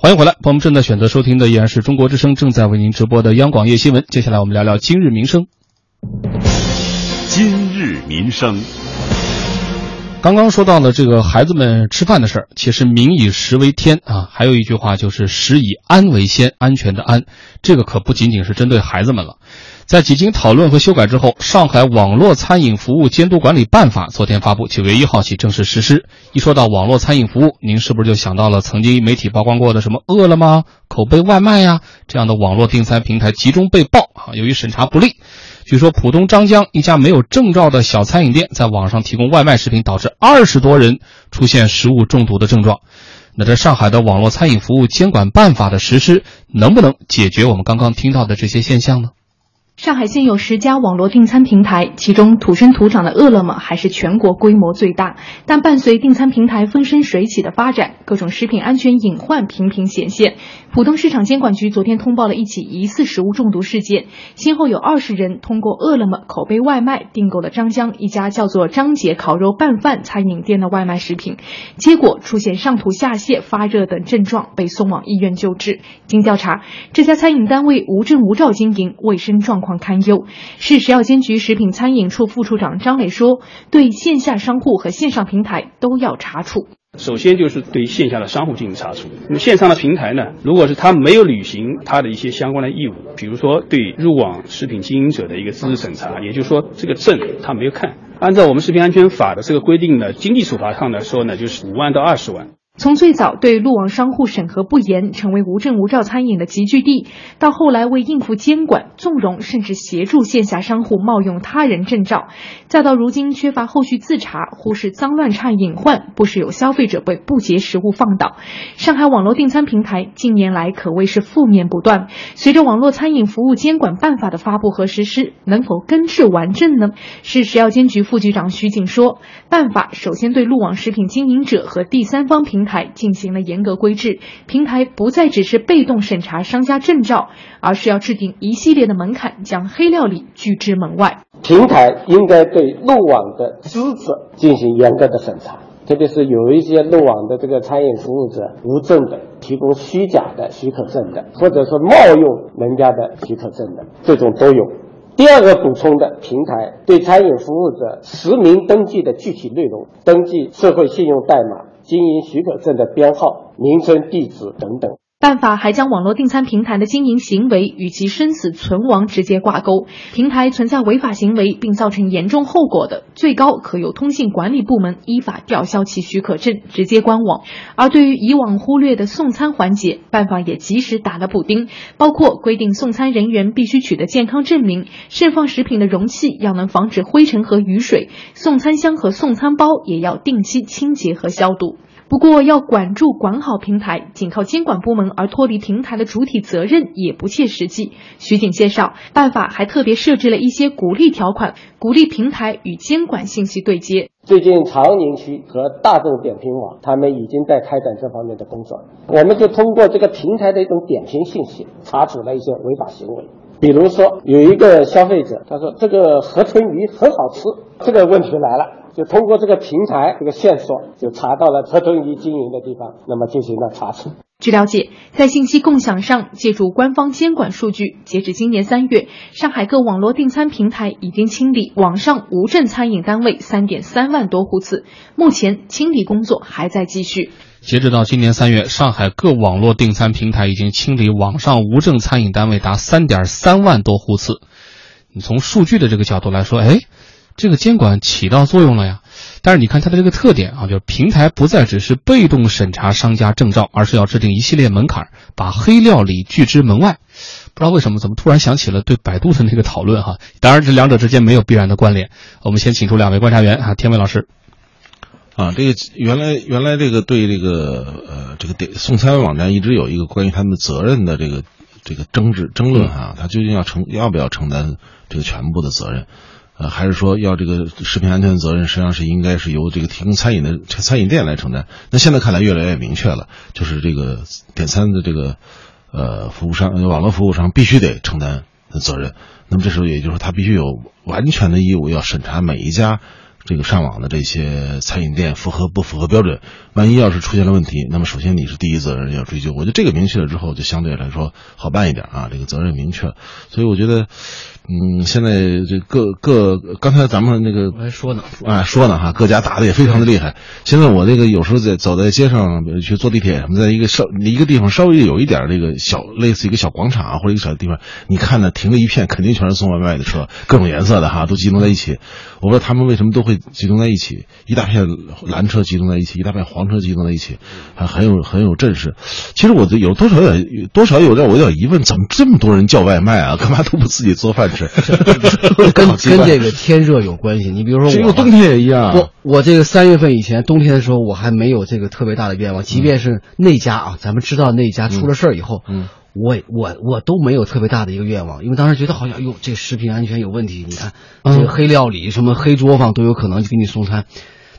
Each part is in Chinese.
欢迎回来，朋友们正在选择收听的依然是中国之声正在为您直播的央广夜新闻。接下来我们聊聊今日民生。今日民生，刚刚说到了这个孩子们吃饭的事儿，其实民以食为天啊，还有一句话就是食以安为先，安全的安，这个可不仅仅是针对孩子们了。在几经讨论和修改之后，上海网络餐饮服务监督管理办法昨天发布，九月一号起正式实施。一说到网络餐饮服务，您是不是就想到了曾经媒体曝光过的什么饿了么、口碑外卖呀这样的网络订餐平台集中被曝啊？由于审查不力，据说浦东张江一家没有证照的小餐饮店在网上提供外卖食品，导致二十多人出现食物中毒的症状。那这上海的网络餐饮服务监管办法的实施，能不能解决我们刚刚听到的这些现象呢？上海现有十家网络订餐平台，其中土生土长的饿了么还是全国规模最大。但伴随订餐平台风生水起的发展，各种食品安全隐患频频显现。浦东市场监管局昨天通报了一起疑似食物中毒事件，先后有二十人通过饿了么口碑外卖订购了张江一家叫做张姐烤肉拌饭餐饮店的外卖食品，结果出现上吐下泻、发热等症状，被送往医院救治。经调查，这家餐饮单位无证无照经营，卫生状况。况堪忧。市食药监局食品餐饮处副处长张磊说：“对线下商户和线上平台都要查处。首先就是对线下的商户进行查处。那么线上的平台呢？如果是他没有履行他的一些相关的义务，比如说对入网食品经营者的一个资质审查，也就是说这个证他没有看，按照我们食品安全法的这个规定呢，经济处罚上来说呢，就是五万到二十万。”从最早对路网商户审核不严，成为无证无照餐饮的集聚地，到后来为应付监管，纵容甚至协助线下商户冒用他人证照，再到如今缺乏后续自查，忽视脏乱差隐患，不时有消费者被不洁食物放倒。上海网络订餐平台近年来可谓是负面不断。随着网络餐饮服务监管办法的发布和实施，能否根治完症呢？市食药监局副局长徐景说，办法首先对路网食品经营者和第三方平台。台进行了严格规制，平台不再只是被动审查商家证照，而是要制定一系列的门槛，将黑料理拒之门外。平台应该对漏网的资质进行严格的审查，特别是有一些漏网的这个餐饮服务者无证的，提供虚假的许可证的，或者说冒用人家的许可证的，这种都有。第二个补充的，平台对餐饮服务者实名登记的具体内容，登记社会信用代码。经营许可证的编号、名称、地址等等。办法还将网络订餐平台的经营行为与其生死存亡直接挂钩，平台存在违法行为并造成严重后果的，最高可由通信管理部门依法吊销其许可证，直接关网。而对于以往忽略的送餐环节，办法也及时打了补丁，包括规定送餐人员必须取得健康证明，盛放食品的容器要能防止灰尘和雨水，送餐箱和送餐包也要定期清洁和消毒。不过，要管住、管好平台，仅靠监管部门而脱离平台的主体责任也不切实际。徐景介绍，办法还特别设置了一些鼓励条款，鼓励平台与监管信息对接。最近，长宁区和大众点评网他们已经在开展这方面的工作，我们就通过这个平台的一种点评信息，查处了一些违法行为。比如说，有一个消费者他说这个河豚鱼很好吃，这个问题来了。就通过这个平台这个线索，就查到了河豚鱼经营的地方，那么进行了查处。据了解，在信息共享上，借助官方监管数据，截至今年三月，上海各网络订餐平台已经清理网上无证餐饮单位三点三万多户次，目前清理工作还在继续。截止到今年三月，上海各网络订餐平台已经清理网上无证餐饮单位达三点三万多户次。你从数据的这个角度来说，哎。这个监管起到作用了呀，但是你看它的这个特点啊，就是平台不再只是被动审查商家证照，而是要制定一系列门槛，把黑料理拒之门外。不知道为什么，怎么突然想起了对百度的那个讨论哈？当然，这两者之间没有必然的关联。我们先请出两位观察员啊，天伟老师。啊，这个原来原来这个对这个呃这个点送餐网站一直有一个关于他们责任的这个这个争执争论哈，他究竟要承要不要承担这个全部的责任？呃，还是说要这个食品安全责任，实际上是应该是由这个提供餐饮的餐饮店来承担。那现在看来越来越明确了，就是这个点餐的这个呃服务商、网络服务商必须得承担的责任。那么这时候也就是说，他必须有完全的义务要审查每一家这个上网的这些餐饮店符合不符合标准？万一要是出现了问题，那么首先你是第一责任要追究。我觉得这个明确了之后，就相对来说好办一点啊，这个责任明确。所以我觉得，嗯，现在这各各刚才咱们那个我还说呢，啊说呢哈，各家打的也非常的厉害。现在我这个有时候在走在街上，比如去坐地铁什么，在一个稍一个地方稍微有一点这个小类似一个小广场啊或者一个小地方，你看呢停了一片，肯定全是送外卖的车，各种颜色的哈，都集中在一起。我不知道他们为什么都会集中在一起，一大片蓝车集中在一起，一大片黄车集中在一起，还很有很有阵势。其实我这有多少有点多少有点我有点疑问，怎么这么多人叫外卖啊？干嘛都不自己做饭吃？跟跟这个天热有关系。你比如说我吧，这个冬天也一样。我我这个三月份以前，冬天的时候，我还没有这个特别大的愿望。即便是那家啊，咱们知道那家出了事儿以后，嗯我我我都没有特别大的一个愿望，因为当时觉得好像，哟，这食品安全有问题。你看，这个黑料理、什么黑作坊都有可能就给你送餐。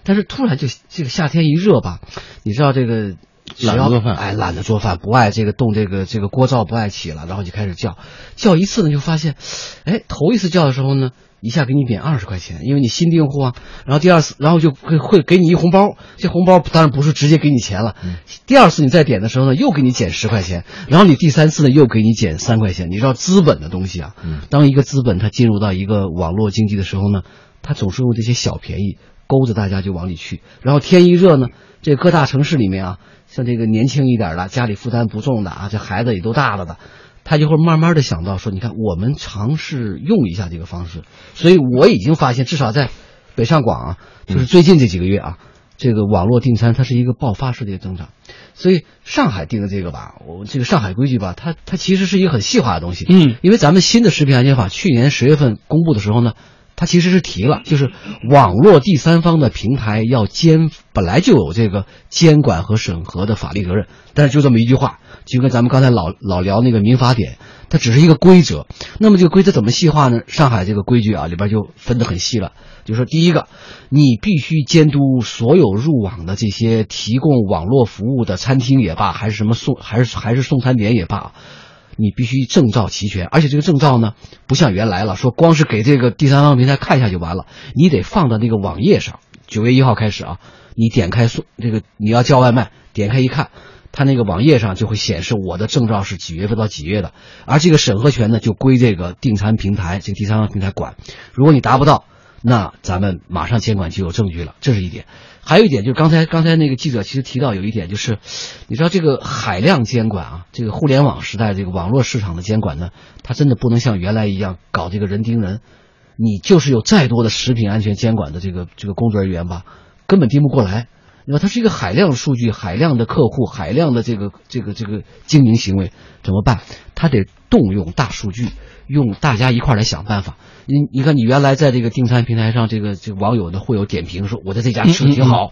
但是突然就这个夏天一热吧，你知道这个懒得做饭哎，懒得做饭，不爱这个动这个这个锅灶不爱起了，然后就开始叫，叫一次呢就发现，哎，头一次叫的时候呢，一下给你免二十块钱，因为你新订户啊。然后第二次，然后就会会给你一红包，这红包当然不是直接给你钱了。第二次你再点的时候呢，又给你减十块钱，然后你第三次呢又给你减三块钱。你知道资本的东西啊，当一个资本它进入到一个网络经济的时候呢，它总是用这些小便宜勾着大家就往里去。然后天一热呢，这各大城市里面啊，像这个年轻一点的，家里负担不重的啊，这孩子也都大了的，他就会慢慢的想到说，你看我们尝试用一下这个方式。所以我已经发现，至少在北上广啊，就是最近这几个月啊，这个网络订餐它是一个爆发式的增长。所以上海定的这个吧，我这个上海规矩吧，它它其实是一个很细化的东西。嗯，因为咱们新的食品安全法去年十月份公布的时候呢，他其实是提了，就是网络第三方的平台要监，本来就有这个监管和审核的法律责任，但是就这么一句话，就跟咱们刚才老老聊那个民法典，它只是一个规则。那么这个规则怎么细化呢？上海这个规矩啊里边就分得很细了，就是说第一个，你必须监督所有入网的这些提供网络服务的餐厅也罢，还是什么送还是还是送餐点也罢。你必须证照齐全，而且这个证照呢，不像原来了，说光是给这个第三方平台看一下就完了，你得放到那个网页上。九月一号开始啊，你点开送这个你要叫外卖，点开一看，它那个网页上就会显示我的证照是几月份到几月的，而这个审核权呢就归这个订餐平台这个第三方平台管。如果你达不到，那咱们马上监管就有证据了，这是一点。还有一点就是刚才刚才那个记者其实提到有一点就是，你知道这个海量监管啊，这个互联网时代这个网络市场的监管呢，它真的不能像原来一样搞这个人盯人。你就是有再多的食品安全监管的这个这个工作人员吧，根本盯不过来。那么它是一个海量数据、海量的客户、海量的这个这个这个经营行为，怎么办？他得动用大数据，用大家一块儿来想办法。你你看，你原来在这个订餐平台上，这个这个网友呢会有点评说，我在这家吃的挺好，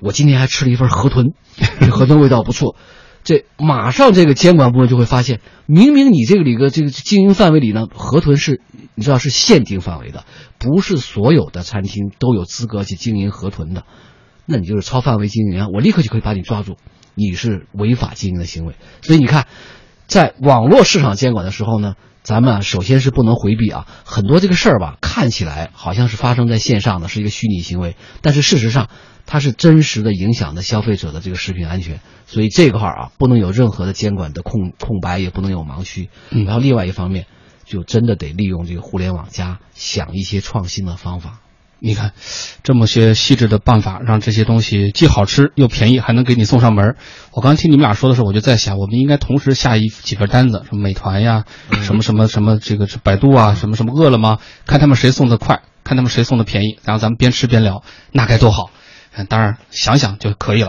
我今天还吃了一份河豚，河豚味道不错。这马上这个监管部门就会发现，明明你这个里个这个经营范围里呢，河豚是你知道是限定范围的，不是所有的餐厅都有资格去经营河豚的，那你就是超范围经营啊，我立刻就可以把你抓住，你是违法经营的行为。所以你看，在网络市场监管的时候呢，咱们啊首先是不能回避啊，很多这个事儿吧，看起来好像是发生在线上的，是一个虚拟行为，但是事实上。它是真实的影响的消费者的这个食品安全，所以这块儿啊不能有任何的监管的空空白，也不能有盲区。嗯然后另外一方面，就真的得利用这个互联网加想一些创新的方法。你看，这么些细致的办法，让这些东西既好吃又便宜，还能给你送上门儿。我刚听你们俩说的时候，我就在想，我们应该同时下一几份单子，什么美团呀，什么什么什么这个是百度啊，什么什么饿了么，看他们谁送的快，看他们谁送的便宜，然后咱们边吃边聊，那该多好。嗯，当然想想就可以了。